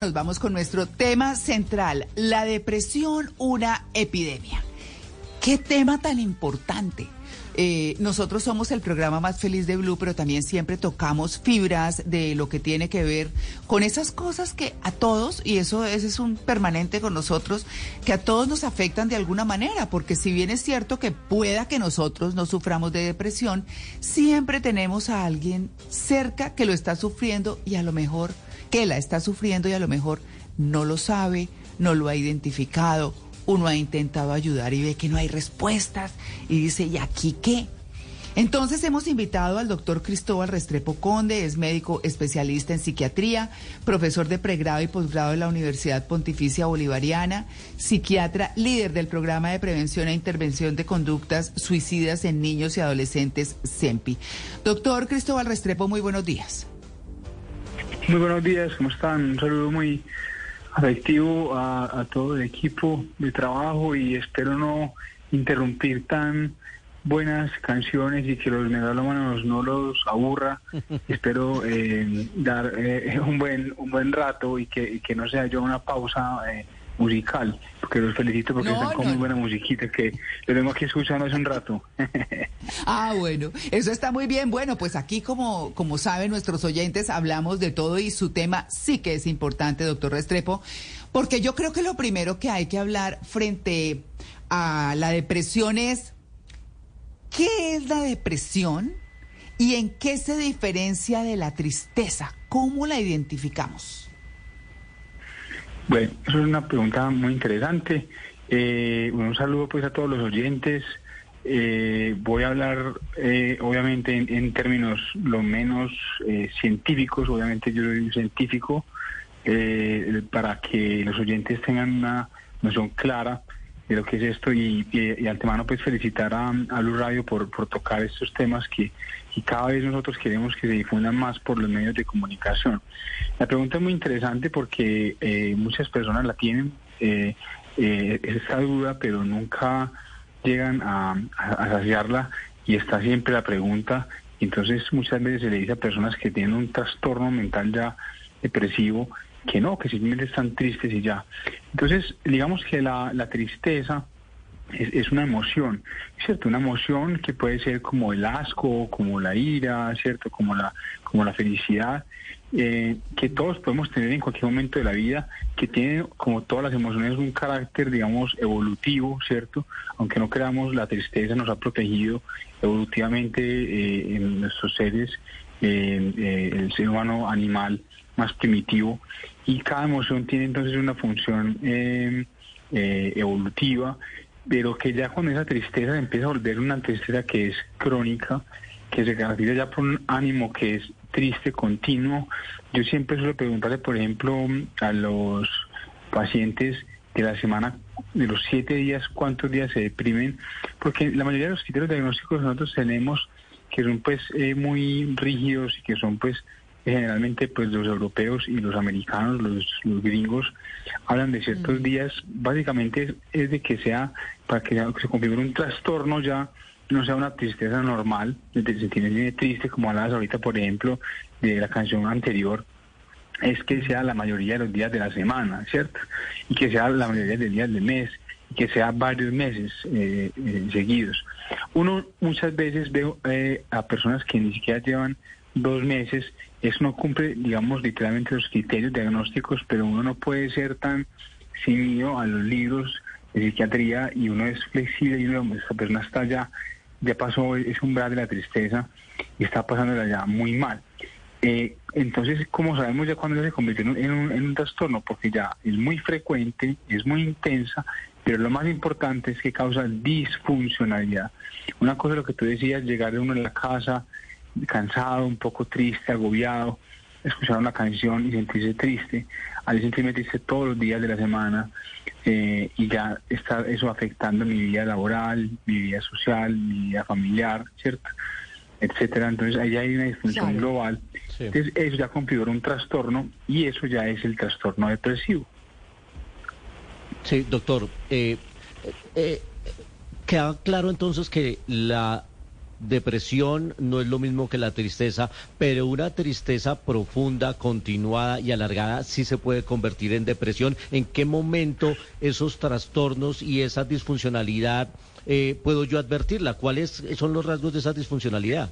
Nos vamos con nuestro tema central, la depresión, una epidemia. ¿Qué tema tan importante? Eh, nosotros somos el programa más feliz de Blue, pero también siempre tocamos fibras de lo que tiene que ver con esas cosas que a todos, y eso es un permanente con nosotros, que a todos nos afectan de alguna manera, porque si bien es cierto que pueda que nosotros no suframos de depresión, siempre tenemos a alguien cerca que lo está sufriendo y a lo mejor que la está sufriendo y a lo mejor no lo sabe, no lo ha identificado, uno ha intentado ayudar y ve que no hay respuestas y dice, ¿y aquí qué? Entonces hemos invitado al doctor Cristóbal Restrepo Conde, es médico especialista en psiquiatría, profesor de pregrado y posgrado de la Universidad Pontificia Bolivariana, psiquiatra, líder del programa de prevención e intervención de conductas suicidas en niños y adolescentes CEMPI. Doctor Cristóbal Restrepo, muy buenos días. Muy buenos días, ¿cómo están? Un saludo muy afectivo a, todo el equipo de trabajo y espero no interrumpir tan buenas canciones y que los megalómanos no los aburra. espero eh, dar eh, un buen un buen rato y que, que no sea yo una pausa eh, musical, porque los felicito porque están con muy buena musiquita que lo tengo aquí escuchando hace un rato. ah, bueno, eso está muy bien. Bueno, pues aquí como, como saben nuestros oyentes, hablamos de todo y su tema sí que es importante, doctor Restrepo, porque yo creo que lo primero que hay que hablar frente a la depresión es, ¿qué es la depresión? ¿Y en qué se diferencia de la tristeza? ¿Cómo la identificamos? Bueno, eso es una pregunta muy interesante. Eh, un saludo pues a todos los oyentes. Eh, voy a hablar eh, obviamente en, términos lo menos científicos, obviamente yo soy un científico, para que los oyentes tengan una noción clara de lo que es esto y, y, antemano pues felicitar a, a Luz Radio por tocar estos temas que y cada vez nosotros queremos que se difundan más por los medios de comunicación. La pregunta es muy interesante porque eh, muchas personas la tienen, eh, eh, esta duda, pero nunca llegan a, a, saciarla y está siempre la pregunta. Entonces muchas veces se le dice a personas que tienen un trastorno mental ya depresivo que no, que simplemente están tristes y ya. Entonces, digamos que la, la tristeza es, una emoción, ¿cierto? Una emoción que puede ser como el asco, como la ira, ¿cierto? Como la, como la felicidad, eh, que todos podemos tener en cualquier momento de la vida, que tiene, como todas las emociones, un carácter, digamos, evolutivo, ¿cierto? Aunque no creamos, la tristeza nos ha protegido evolutivamente eh, en nuestros seres, eh, el ser humano animal más primitivo, y cada emoción tiene entonces una función evolutiva pero que ya con esa tristeza empieza a volver una tristeza que es crónica, que se caracteriza ya por un ánimo que es triste, continuo. Yo siempre suelo preguntarle, por ejemplo, a los pacientes de la semana, de los siete días, cuántos días se deprimen, porque la mayoría de los criterios diagnósticos nosotros tenemos que son pues eh, muy rígidos y que son pues generalmente pues los europeos y los americanos, los, gringos, hablan de ciertos mm. días, básicamente es, de que sea, para que, se configure un trastorno ya, no sea una tristeza normal, de se tiene triste, como hablabas ahorita, por ejemplo, de la canción anterior, es que sea la mayoría de los días de la semana, ¿cierto? Y que sea la mayoría de los días del mes, y que sea varios meses eh, eh, seguidos. Uno muchas veces ve eh, a personas que ni siquiera llevan dos meses, eso no cumple, digamos, literalmente los criterios diagnósticos, pero uno no puede ser tan cínico a los libros de psiquiatría y uno es flexible y uno, esta persona está ya, ya pasó ese umbral de la tristeza y está pasándola ya muy mal. Eh, entonces, como sabemos ya cuando se convierte en un, en un trastorno, porque ya es muy frecuente, es muy intensa, pero lo más importante es que causa disfuncionalidad. Una cosa lo que tú decías, llegar de uno a la casa, cansado, un poco triste, agobiado, escuchar una canción y sentirse triste, al sentirme triste todos los días de la semana eh, y ya está eso afectando mi vida laboral, mi vida social, mi vida familiar, ¿cierto? etcétera. Entonces ahí hay una disfunción global. Entonces eso ya configura un trastorno y eso ya es el trastorno depresivo. Sí, doctor. Eh, eh, queda claro entonces que la depresión no es lo mismo que la tristeza, pero una tristeza profunda, continuada y alargada sí se puede convertir en depresión. ¿En qué momento esos trastornos y esa disfuncionalidad eh, puedo yo advertirla? ¿Cuáles son los rasgos de esa disfuncionalidad?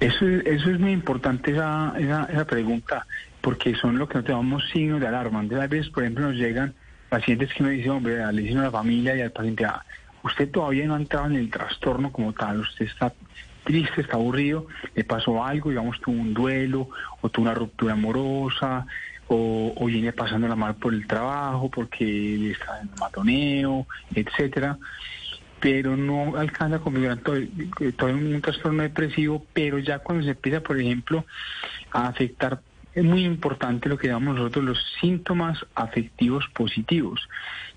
Eso, eso es muy importante esa, esa, pregunta, porque son lo que nos llamamos signos de alarma. a veces, por ejemplo, nos llegan pacientes que me dicen, hombre, le dicen a la familia y al paciente, ah, usted todavía no ha entrado en el trastorno como tal, usted está triste, está aburrido, le pasó algo, digamos, tuvo un duelo o tuvo una ruptura amorosa o, viene la mal por el trabajo porque está en matoneo, etcétera. Pero no alcanza a configurar todo, todo un trastorno depresivo, pero ya cuando se empieza, por ejemplo, a afectar, es muy importante lo que llamamos nosotros los síntomas afectivos positivos,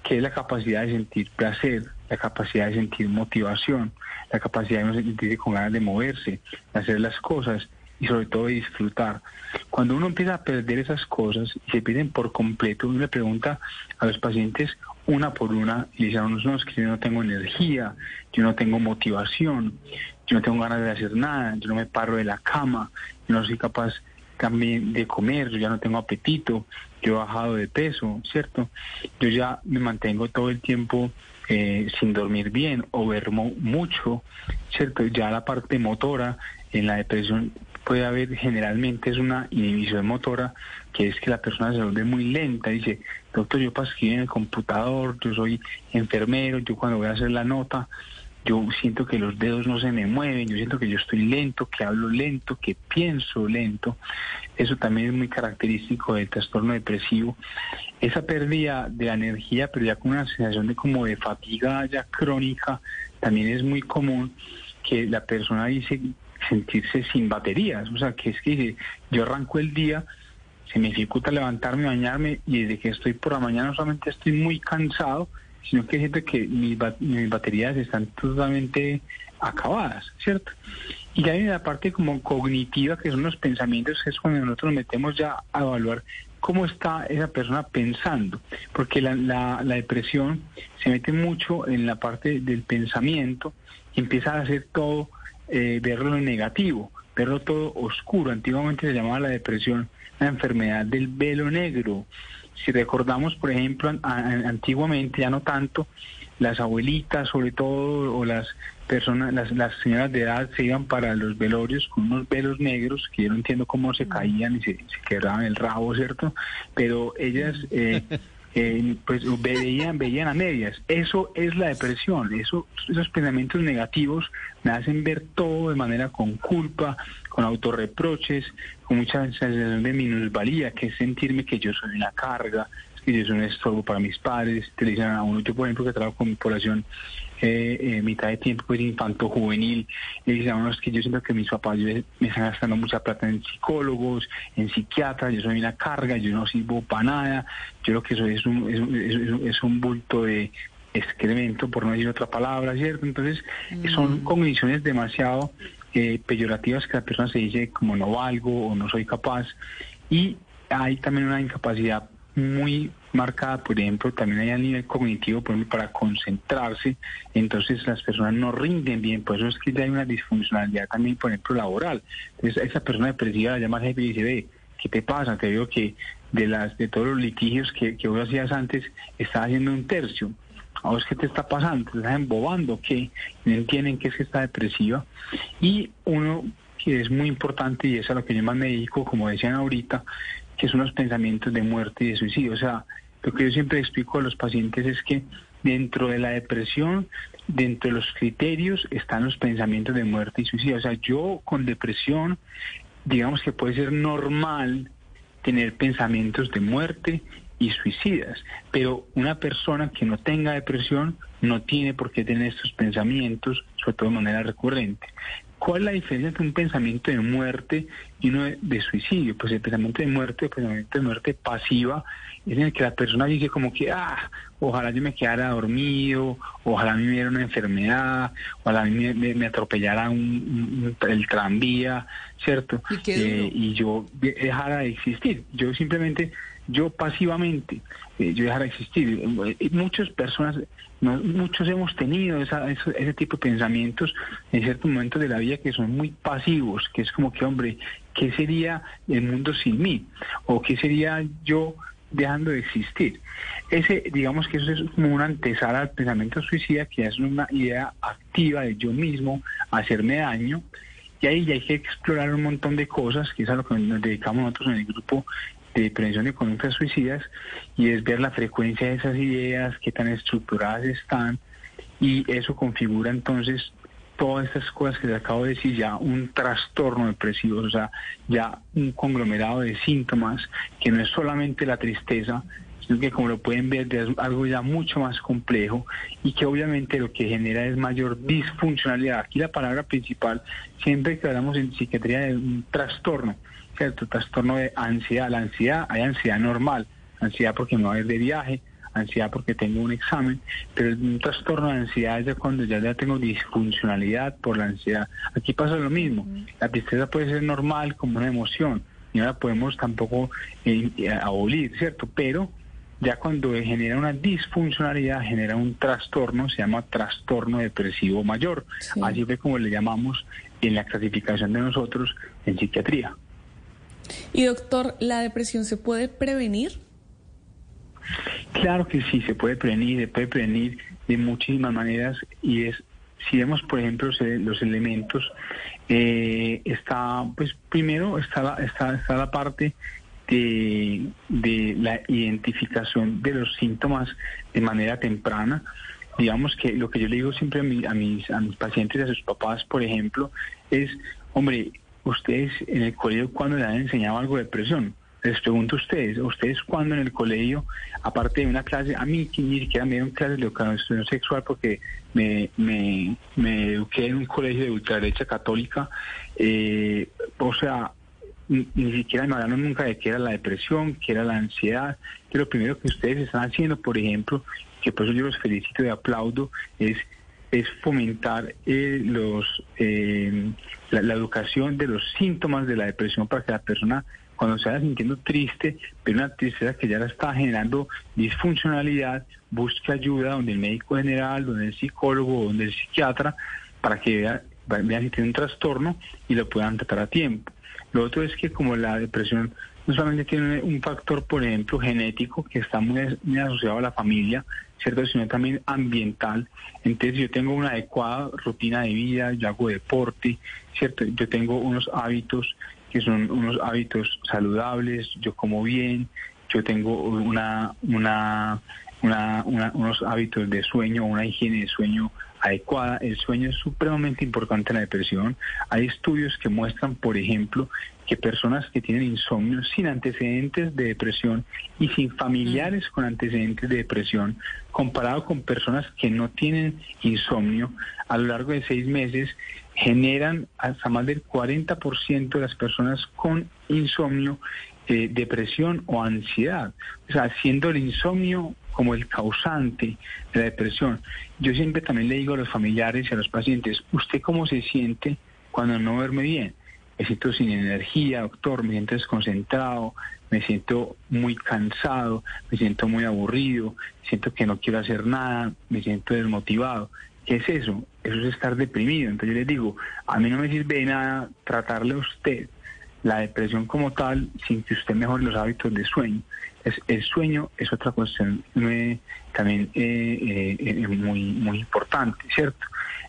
que es la capacidad de sentir placer, la capacidad de sentir motivación, la capacidad de sentirse con ganas de moverse, de hacer las cosas y sobre todo de disfrutar. Cuando uno empieza a perder esas cosas y se pierden por completo, uno le pregunta a los pacientes una por una y dice a unos, no, es que yo no tengo energía, yo no tengo motivación, yo no tengo ganas de hacer nada, yo no me paro de la cama, yo no soy capaz también de comer, yo ya no tengo apetito, yo he bajado de peso, ¿cierto? Yo ya me mantengo todo el tiempo eh, sin dormir bien o vermo mucho, ¿cierto? Ya la parte motora en la depresión puede haber generalmente es una inhibición motora, que es que la persona se vuelve muy lenta, dice, doctor, yo para escribir en el computador, yo soy enfermero, yo cuando voy a hacer la nota, yo siento que los dedos no se me mueven, yo siento que yo estoy lento, que hablo lento, que pienso lento. Eso también es muy característico del trastorno depresivo. Esa pérdida de energía, pero ya con una sensación de como de fatiga ya crónica, también es muy común que la persona dice sentirse sin baterías, o sea, que es que yo arranco el día, se me dificulta levantarme, bañarme y desde que estoy por la mañana solamente estoy muy cansado, sino que siento que mis, baterías están totalmente acabadas, ¿cierto? Y hay la parte como cognitiva, que son los pensamientos, es cuando nosotros nos metemos ya a evaluar cómo está esa persona pensando, porque la, la, la depresión se mete mucho en la parte del pensamiento y empieza a hacer todo, eh, verlo en negativo, verlo todo oscuro. Antiguamente se llamaba la depresión la enfermedad del velo negro. Si recordamos, por ejemplo, antiguamente, ya no tanto, las abuelitas sobre todo, o las personas, las, las señoras de edad se iban para los velorios con unos velos negros, que yo no entiendo cómo se caían y se, se quebraban el rabo, ¿cierto? Pero ellas... Eh, eh, pues veían, veían a medias. Eso es la depresión, eso, esos pensamientos negativos me hacen ver todo de manera con culpa, con autorreproches, con mucha sensación de minusvalía, que es sentirme que yo soy una carga, que yo soy un estorbo para mis padres, dicen a uno, yo por ejemplo que trabajo con mi población eh, eh, mitad de tiempo pues infanto juvenil y uno es que yo siento que mis papás me están gastando mucha plata en psicólogos, en psiquiatras, yo soy una carga, yo no sirvo para nada, yo lo que soy es un, es, es, un bulto de excremento, por no decir otra palabra, ¿cierto? Entonces, son mm. cogniciones demasiado eh, peyorativas que la persona se dice como no valgo o no soy capaz. Y hay también una incapacidad muy marcada, por ejemplo, también hay a nivel cognitivo, por ejemplo, para concentrarse, entonces las personas no rinden bien, por eso es que ya hay una disfuncionalidad también, por ejemplo, laboral. Entonces, esa persona depresiva la llama jefe y dice, ¿qué te pasa? Te digo que de las de todos los litigios que, que vos hacías antes, estás haciendo un tercio. ¿A vos qué te está pasando? ¿Te estás embobando? ¿Qué? No entienden que es que está depresiva. Y uno que es muy importante, y es a lo que yo más me dedico, como decían ahorita, que son los pensamientos de muerte y de suicidio. O sea, lo que yo siempre explico a los pacientes es que dentro de la depresión, dentro de los criterios, están los pensamientos de muerte y suicidio. O sea, yo con depresión, digamos que puede ser normal tener pensamientos de muerte y suicidas, pero una persona que no tenga depresión no tiene por qué tener estos pensamientos, sobre todo de manera recurrente. ¿Cuál es la diferencia entre un pensamiento de muerte y uno de, suicidio? Pues el pensamiento de muerte, el pensamiento de muerte pasiva, es en el que la persona dice como que, ah, ojalá yo me quedara dormido, ojalá a mí me diera una enfermedad, ojalá a mí me, atropellara un, el tranvía, ¿cierto? ¿Y, eh, y yo dejara de existir. Yo simplemente yo pasivamente, eh, yo dejar de existir. muchas personas, muchos hemos tenido ese tipo de pensamientos en ciertos momentos de la vida que son muy pasivos, que es como que, hombre, ¿qué sería el mundo sin mí? ¿O qué sería yo dejando de existir? Ese, digamos que eso es como una antesala al pensamiento suicida, que es una idea activa de yo mismo, hacerme daño, y ahí ya hay que explorar un montón de cosas, que es a lo que nos dedicamos nosotros en el grupo de prevención de conductas suicidas, y es ver la frecuencia de esas ideas, qué tan estructuradas están, y eso configura entonces todas estas cosas que les acabo de decir, ya un trastorno depresivo, o sea, ya un conglomerado de síntomas que no es solamente la tristeza, sino que como lo pueden ver es algo ya mucho más complejo y que obviamente lo que genera es mayor disfuncionalidad. Aquí la palabra principal, siempre que hablamos en psiquiatría es un trastorno, ¿cierto? Trastorno de ansiedad. La ansiedad, hay ansiedad normal, ansiedad porque me voy a ir de viaje, ansiedad porque tengo un examen, pero un trastorno de ansiedad es de cuando ya, ya tengo disfuncionalidad por la ansiedad. Aquí pasa lo mismo. La tristeza puede ser normal como una emoción, y no la podemos tampoco eh, abolir, ¿cierto? Pero ya cuando genera una disfuncionalidad, genera un trastorno, se llama trastorno depresivo mayor. Así fue como le llamamos en la clasificación de nosotros en psiquiatría. Y doctor, ¿la depresión se puede prevenir? Claro que sí, se puede prevenir, se puede prevenir de muchísimas maneras y es, si vemos por ejemplo los elementos, eh, está, pues primero está está, está la parte de, la identificación de los síntomas de manera temprana. Digamos que lo que yo le digo siempre a, mis, a mis pacientes a sus papás, por ejemplo, es, hombre, ustedes en el colegio, cuando le han enseñado algo de depresión? Les pregunto a ustedes, ¿ustedes cuando en el colegio, aparte de una clase, a mí ni siquiera me dieron clases de educación sexual porque me, me, me eduqué en un colegio de ultraderecha católica, eh, o sea, ni, siquiera me hablaron nunca de qué era la depresión, qué era la ansiedad, que lo primero que ustedes están haciendo, por ejemplo, que por eso yo los felicito y aplaudo, es es fomentar eh, los eh, la, educación de los síntomas de la depresión para que la persona cuando se vaya sintiendo triste, pero una tristeza que ya la está generando disfuncionalidad, busque ayuda donde el médico general, donde el psicólogo, donde el psiquiatra, para que vea, vean si tiene un trastorno y lo puedan tratar a tiempo. Lo otro es que como la depresión no solamente tiene un factor, por ejemplo, genético, que está muy, asociado a la familia, ¿cierto? Sino también ambiental. Entonces yo tengo una adecuada rutina de vida, yo hago deporte, ¿cierto? Yo tengo unos hábitos que son unos hábitos saludables, yo como bien, yo tengo una, una, unos hábitos de sueño, una higiene de sueño adecuada. El sueño es supremamente importante en la depresión. Hay estudios que muestran, por ejemplo, que personas que tienen insomnio sin antecedentes de depresión y sin familiares con antecedentes de depresión, comparado con personas que no tienen insomnio, a lo largo de seis meses generan hasta más del 40% de las personas con insomnio eh, depresión o ansiedad. O sea, siendo el insomnio como el causante de la depresión. Yo siempre también le digo a los familiares y a los pacientes, ¿usted cómo se siente cuando no duerme bien? Me siento sin energía, doctor, me siento desconcentrado, me siento muy cansado, me siento muy aburrido, siento que no quiero hacer nada, me siento desmotivado. ¿Qué es eso? Eso es estar deprimido. Entonces yo les digo, a mí no me sirve de nada tratarle a usted la depresión como tal sin que usted mejore los hábitos de sueño. Es, el sueño es otra cuestión también eh, eh, muy muy importante, ¿cierto?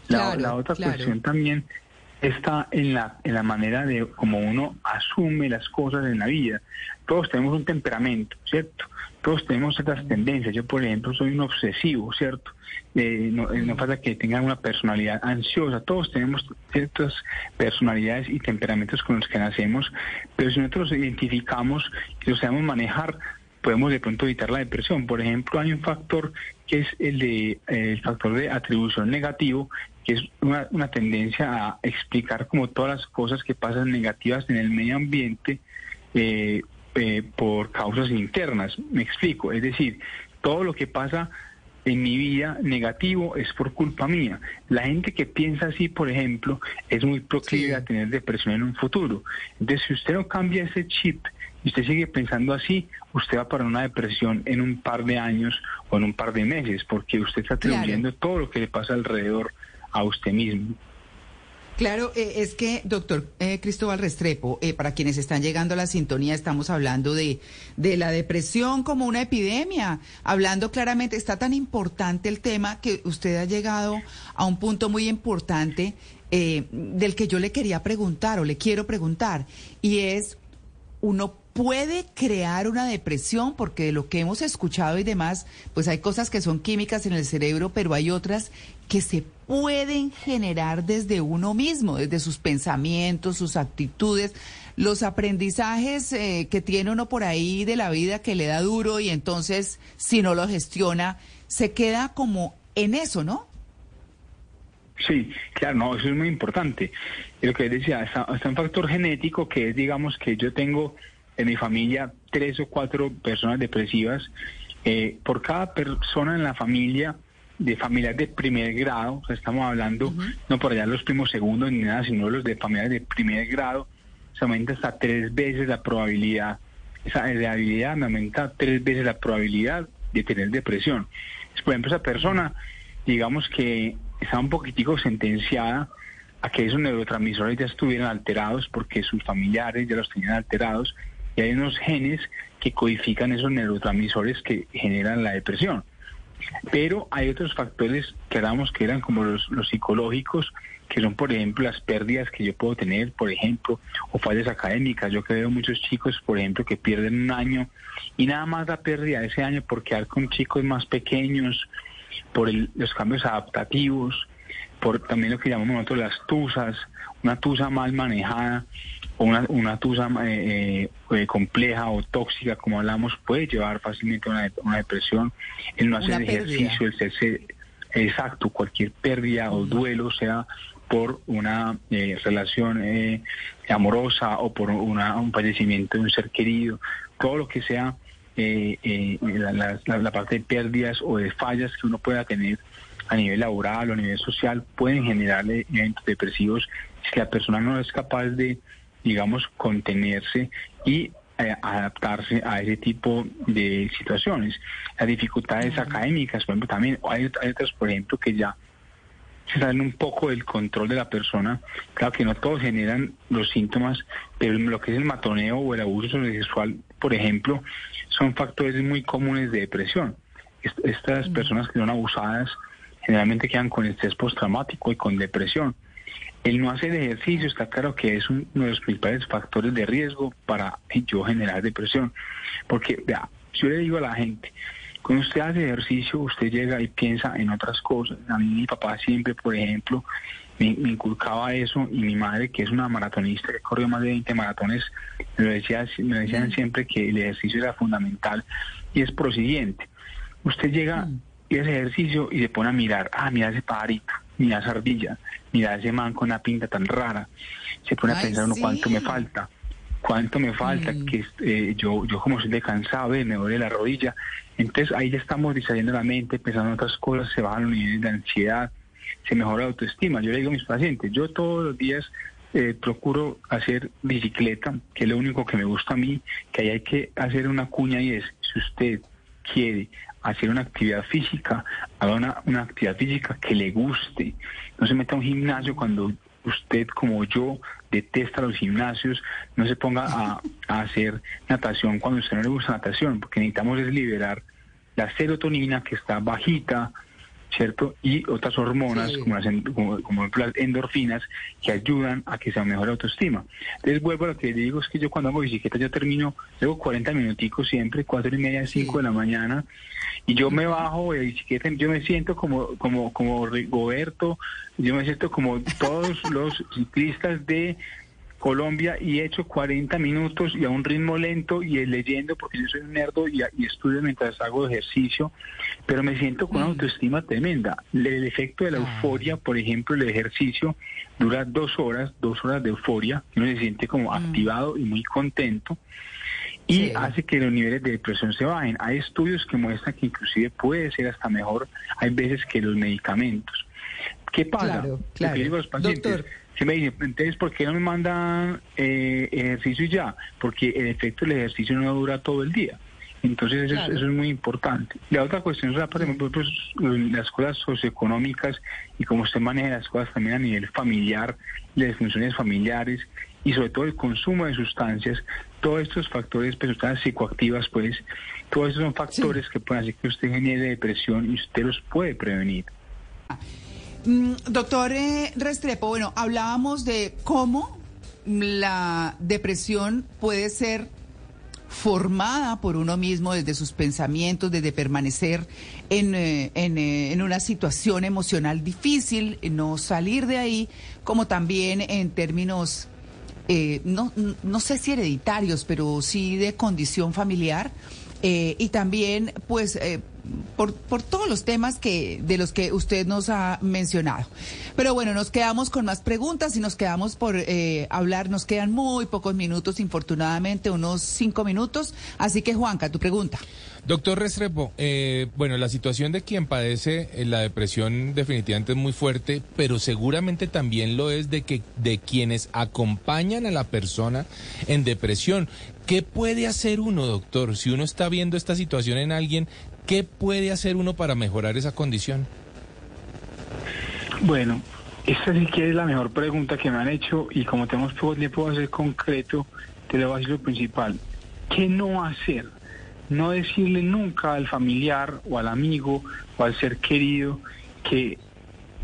La, otra cuestión también está en la, en la manera de cómo uno asume las cosas en la vida. Todos tenemos un temperamento, ¿cierto? Todos tenemos ciertas tendencias. Yo, por ejemplo, soy un obsesivo, ¿cierto? Eh, no, eh, no falta que tengan una personalidad ansiosa. Todos tenemos ciertas personalidades y temperamentos con los que nacemos, pero si nosotros los identificamos y los sabemos manejar, podemos de pronto evitar la depresión. Por ejemplo, hay un factor que es el de el factor de atribución negativo, que es una, una, tendencia a explicar como todas las cosas que pasan negativas en el medio ambiente eh, eh, por causas internas. Me explico, es decir, todo lo que pasa en mi vida negativo es por culpa mía. La gente que piensa así, por ejemplo, es muy proclive a tener depresión en un futuro. Entonces, si usted no cambia ese chip y usted sigue pensando así, usted va para una depresión en un par de años o en un par de meses, porque usted está atribuyendo todo lo que le pasa alrededor a usted mismo. Claro, eh, es que, doctor eh, Cristóbal Restrepo, eh, para quienes están llegando a la sintonía, estamos hablando de, de la depresión como una epidemia, hablando claramente, está tan importante el tema que usted ha llegado a un punto muy importante del que yo le quería preguntar o le quiero preguntar, y es, uno puede crear una depresión, porque de lo que hemos escuchado y demás, pues hay cosas que son químicas en el cerebro, pero hay otras que se pueden generar desde uno mismo, desde sus pensamientos, sus actitudes, los aprendizajes eh, que tiene uno por ahí de la vida que le da duro y entonces si no lo gestiona, se queda como en eso, ¿no? Sí, claro, no, eso es muy importante. Y lo que decía, está, un factor genético que es, digamos, que yo tengo en mi familia tres o cuatro personas depresivas. Eh, por cada persona en la familia de familias de primer grado, o sea, estamos hablando no por allá los primos segundos ni nada, sino los de familias de primer grado, se aumenta hasta tres veces la probabilidad, esa habilidad me aumenta tres veces la probabilidad de tener depresión. Por ejemplo, esa persona, digamos que está un poquitico sentenciada a que esos neurotransmisores ya estuvieran alterados porque sus familiares ya los tenían alterados y hay unos genes que codifican esos neurotransmisores que generan la depresión. Pero hay otros factores que hablamos que eran como los, psicológicos, que son, por ejemplo, las pérdidas que yo puedo tener, por ejemplo, o fallas académicas. Yo que veo muchos chicos, por ejemplo, que pierden un año y nada más la pérdida ese año por quedar con chicos más pequeñños, por los cambios adaptativos, por también lo que llamamos nosotros las tusas, una tusa mal manejada una, una tusa eh, eh, compleja o tóxica, como hablamos, puede llevar fácilmente a una, una, depresión. El no hacer ejercicio, el serse exacto, cualquier pérdida o duelo, sea por una eh, relación amorosa o por una, un fallecimiento de un ser querido, todo lo que sea la, la, parte de pérdidas o de fallas que uno pueda tener a nivel laboral o a nivel social pueden generar eventos depresivos si la persona no es capaz de digamos, contenerse y eh, adaptarse a ese tipo de situaciones. Las dificultades académicas, por ejemplo, también hay, otras, por ejemplo, que ya se salen un poco del control de la persona. Claro que no todos generan los síntomas, pero lo que es el matoneo o el abuso sexual, por ejemplo, son factores muy comunes de depresión. estas personas que son abusadas generalmente quedan con estrés postraumático y con depresión. El no hacer ejercicio está claro que es uno de los principales factores de riesgo para yo generar depresión. Porque, vea, yo le digo a la gente, cuando usted hace ejercicio, usted llega y piensa en otras cosas. A mí mi papá siempre, por ejemplo, me, inculcaba eso y mi madre, que es una maratonista que corrió más de 20 maratones, me, decía, me decían siempre que el ejercicio era fundamental. Y es por lo siguiente, usted llega y hace ejercicio y se pone a mirar, ah, mira ese pajarito mira esa ardilla, mira ese man con una pinta tan rara. Se pone a pensar uno cuánto me falta, cuánto me falta, mm. que eh, yo, yo como soy de cansado, me duele la rodilla. Entonces ahí ya estamos distrayendo la mente, pensando en otras cosas, se bajan los niveles de ansiedad, se mejora la autoestima. Yo le digo a mis pacientes, yo todos los días eh, procuro hacer bicicleta, que es lo único que me gusta a mí, que ahí hay que hacer una cuña y es, si usted quiere hacer una actividad física, haga una, actividad física que le guste. No se meta a un gimnasio cuando usted como yo detesta los gimnasios, no se ponga a, a, hacer natación cuando usted no le gusta natación, porque necesitamos es liberar la serotonina que está bajita, ¿cierto? Y otras hormonas como, las, como, las endorfinas que ayudan a que sea mejor autoestima. Entonces vuelvo a lo que digo, es que yo cuando hago bicicleta yo termino, luego 40 minuticos siempre, cuatro y media, cinco de la mañana, y yo me bajo de bicicleta, yo me siento como, como, como Rigoberto, yo me siento como todos los ciclistas de Colombia y he hecho 40 minutos y a un ritmo lento y leyendo porque yo soy un nerdo y, estudio mientras hago ejercicio, pero me siento con una mm. autoestima tremenda. El efecto de la euforia, por ejemplo, el ejercicio dura dos horas, dos horas de euforia, uno se siente como mm. activado y muy contento y hace que los niveles de depresión se bajen. Hay estudios que muestran que inclusive puede ser hasta mejor, hay veces que los medicamentos. ¿Qué pasa? Claro, claro. los pacientes, Se me dice, entonces, ¿por qué no me mandan eh, ejercicio ya? Porque el efecto del ejercicio no dura todo el día. Entonces eso, es, muy importante. La otra cuestión es, ejemplo, pues, las cosas socioeconómicas y cómo se maneja las cosas también a nivel familiar, las funciones familiares y sobre todo el consumo de sustancias, todos estos factores, pues, sustancias psicoactivas, pues, todos esos son factores que pueden hacer que usted genere depresión y usted los puede prevenir. Mm, doctor eh, Restrepo, bueno, hablábamos de cómo la depresión puede ser formada por uno mismo desde sus pensamientos, desde permanecer en, eh, eh, en, una situación emocional difícil, no salir de ahí, como también en términos, eh, no, no sé si hereditarios, pero sí de condición familiar. y también, pues, por, por todos los temas que de los que usted nos ha mencionado. Pero bueno, nos quedamos con más preguntas y nos quedamos por eh, hablar. Nos quedan muy pocos minutos, infortunadamente, unos cinco minutos. Así que, Juanca, tu pregunta. Doctor Restrepo, eh, bueno, la situación de quien padece eh, la depresión definitivamente es muy fuerte, pero seguramente también lo es de que de quienes acompañan a la persona en depresión. ¿Qué puede hacer uno, doctor, si uno está viendo esta situación en alguien ¿Qué puede hacer uno para mejorar esa condición? Bueno, esta sí que es la mejor pregunta que me han hecho y como tenemos poco tiempo a ser concreto, te lo voy a decir lo principal. ¿Qué no hacer? No decirle nunca al familiar o al amigo o al ser querido que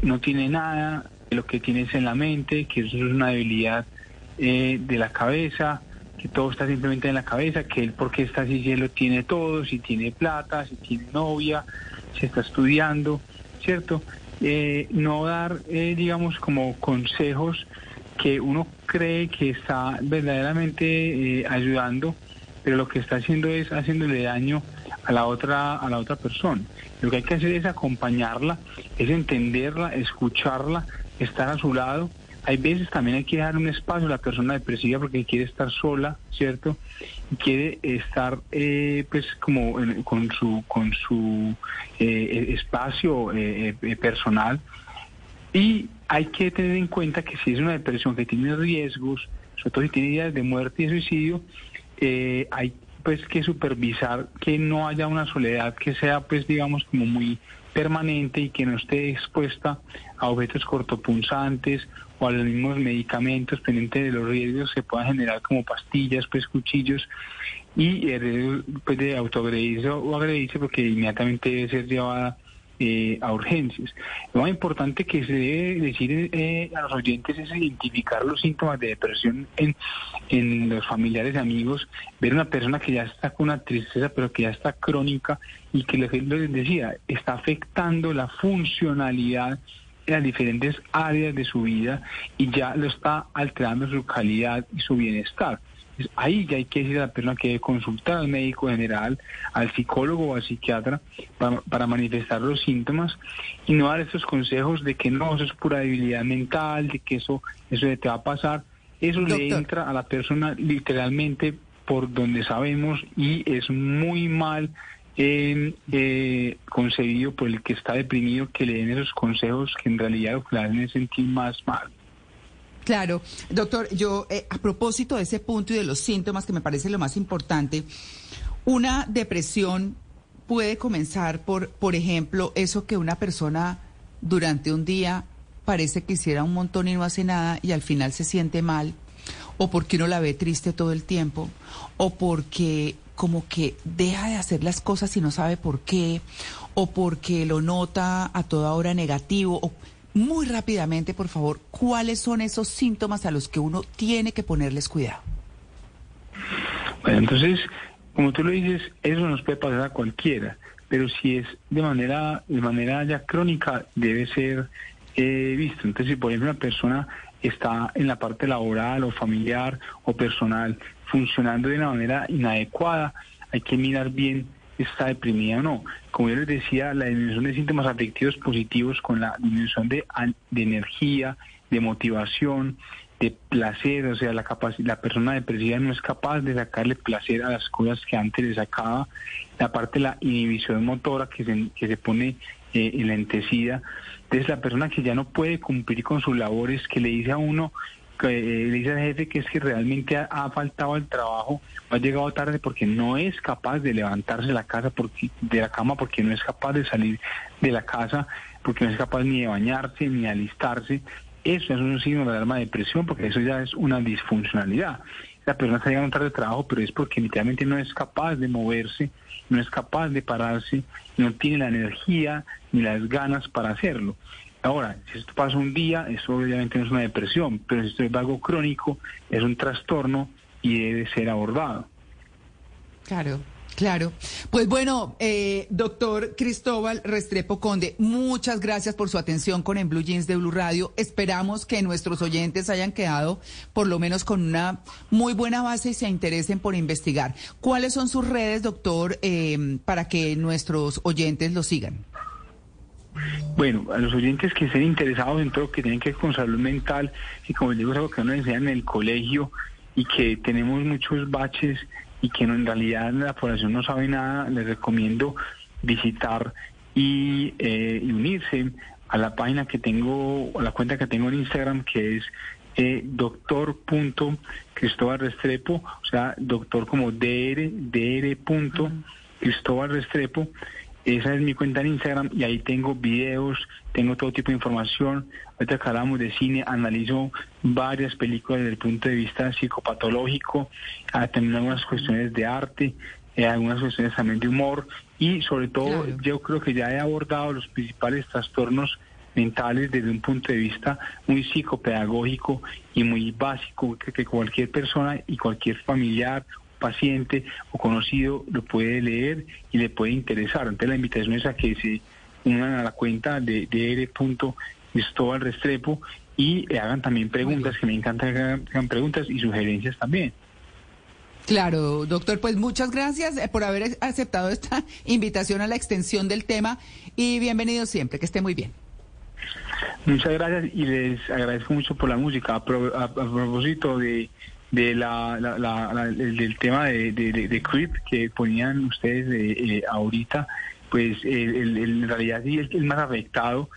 no tiene nada, que lo que tienes en la mente, que eso es una debilidad eh, de la cabeza, que todo está simplemente en la cabeza, que él porque está así, si él lo tiene todo, si tiene plata, si tiene novia, si está estudiando, ¿cierto? Eh, no dar, eh, digamos, como consejos que uno cree que está verdaderamente eh, ayudando, pero lo que está haciendo es haciéndole daño a la otra a la otra persona. Lo que hay que hacer es acompañarla, es entenderla, escucharla, estar a su lado hay veces también hay que dar un espacio a la persona depresiva porque quiere estar sola, ¿cierto? Y quiere estar eh, pues como con su con su eh, espacio eh, personal y hay que tener en cuenta que si es una depresión que tiene riesgos, sobre todo si tiene ideas de muerte y suicidio, hay pues que supervisar que no haya una soledad que sea pues digamos como muy permanente y que no esté expuesta a objetos cortopunzantes o a los mismos medicamentos pendientes de los riesgos se puedan generar como pastillas, pues cuchillos y pues de autoagredirse o agredirse porque inmediatamente debe ser llevada eh, a urgencias. Lo más importante que se debe decir eh, a los oyentes es identificar los síntomas de depresión en, en los familiares y amigos, ver una persona que ya está con una tristeza pero que ya está crónica y que les decía, está afectando la funcionalidad en las diferentes áreas de su vida y ya lo está alterando su calidad y su bienestar. ahí ya hay que decir a la persona que debe consultar al médico general, al psicólogo o al psiquiatra para, manifestar los síntomas y no dar estos consejos de que no, eso es pura debilidad mental, de que eso, eso te va a pasar. Eso le entra a la persona literalmente por donde sabemos y es muy mal eh, concebido por el que está deprimido que le den esos consejos que en realidad lo que le hacen sentir más mal. Claro, doctor, yo eh, a propósito de ese punto y de los síntomas que me parece lo más importante, una depresión puede comenzar por, por ejemplo, eso que una persona durante un día parece que hiciera un montón y no hace nada y al final se siente mal, o porque uno la ve triste todo el tiempo, o porque como que deja de hacer las cosas y no sabe por qué, o porque lo nota a toda hora negativo, o muy rápidamente, por favor, ¿cuáles son esos síntomas a los que uno tiene que ponerles cuidado? Bueno, entonces, como tú lo dices, eso nos puede pasar a cualquiera, pero si es de manera, de manera ya crónica, debe ser eh, visto. Entonces, si por ejemplo una persona está en la parte laboral o familiar o personal funcionando de una manera inadecuada, hay que mirar bien está deprimida o no. Como yo les decía, la disminución de síntomas afectivos positivos con la disminución de, de energía, de motivación, de placer, o sea, la, la persona depresiva no es capaz de sacarle placer a las cosas que antes le sacaba, la parte de la inhibición motora que se, que se pone eh, enlentecida. Entonces la persona que ya no puede cumplir con sus labores, que le dice a uno, eh, le dice al jefe que es que realmente ha, faltado el trabajo, ha llegado tarde porque no es capaz de levantarse de la casa porque, de la cama porque no es capaz de salir de la casa, porque no es capaz ni de bañarse ni de alistarse. Eso es un signo de alarma de depresión porque eso ya es una disfuncionalidad. La persona está llegando tarde de trabajo, pero es porque literalmente no es capaz de moverse, no es capaz de pararse, no tiene la energía ni las ganas para hacerlo. Ahora, si esto pasa un día, eso obviamente no es una depresión, pero si esto es algo crónico, es un trastorno y debe ser abordado. Claro. Claro. Pues bueno, eh, doctor Cristóbal Restrepo Conde, muchas gracias por su atención con En Blue Jeans de Blue Radio. Esperamos que nuestros oyentes hayan quedado por lo menos con una muy buena base y se interesen por investigar. ¿Cuáles son sus redes, doctor, eh, para que nuestros oyentes lo sigan? Bueno, a los oyentes que estén interesados en todo lo que tienen que ver con salud mental, y como les digo, es algo que nos enseñan en el colegio y que tenemos muchos baches y que en realidad la población no sabe nada, les recomiendo visitar y, eh, unirse a la página que tengo, a la cuenta que tengo en Instagram, que es eh, doctor Restrepo, o sea, doctor como dr, dr punto Cristóbal Restrepo, esa es mi cuenta en Instagram y ahí tengo videos, tengo todo tipo de información. Ahorita que hablamos de cine, analizo varias películas desde el punto de vista psicopatológico, ah, también algunas cuestiones de arte, eh, algunas cuestiones también de humor y sobre todo yo creo que ya he abordado los principales trastornos mentales desde un punto de vista muy psicopedagógico y muy básico que cualquier persona y cualquier familiar paciente o conocido lo puede leer y le puede interesar. Entonces la invitación es a que se unan a la cuenta de, de R. Restrepo y hagan también preguntas, que me encanta que hagan, preguntas y sugerencias también. Claro, doctor, pues muchas gracias eh, por haber aceptado esta invitación a la extensión del tema y bienvenido siempre, que esté muy bien. Muchas gracias y les agradezco mucho por la música. a propósito de de la, del tema de, de, Creep que ponían ustedes eh, eh, ahorita, pues el, en realidad sí el, el más afectado,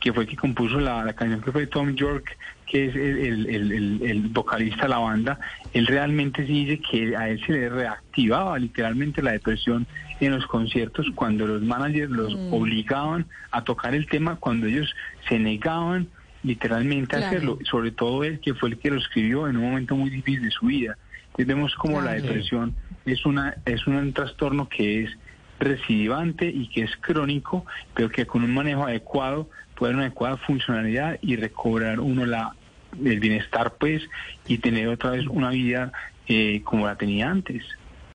que fue el que compuso la, canción que fue Tom York, que es el, vocalista de la banda, él realmente sí dice que a él se le reactivaba literalmente la depresión en los conciertos cuando los managers los mm. obligaban a tocar el tema, cuando ellos se negaban literalmente hacerlo, sobre todo él que fue el que lo escribió en un momento muy difícil de su vida. Entonces vemos como la depresión es una es un trastorno que es recidivante y que es crónico, pero que con un manejo adecuado puede dar una adecuada funcionalidad y recobrar uno la el bienestar pues y tener otra vez una vida eh, como la tenía antes.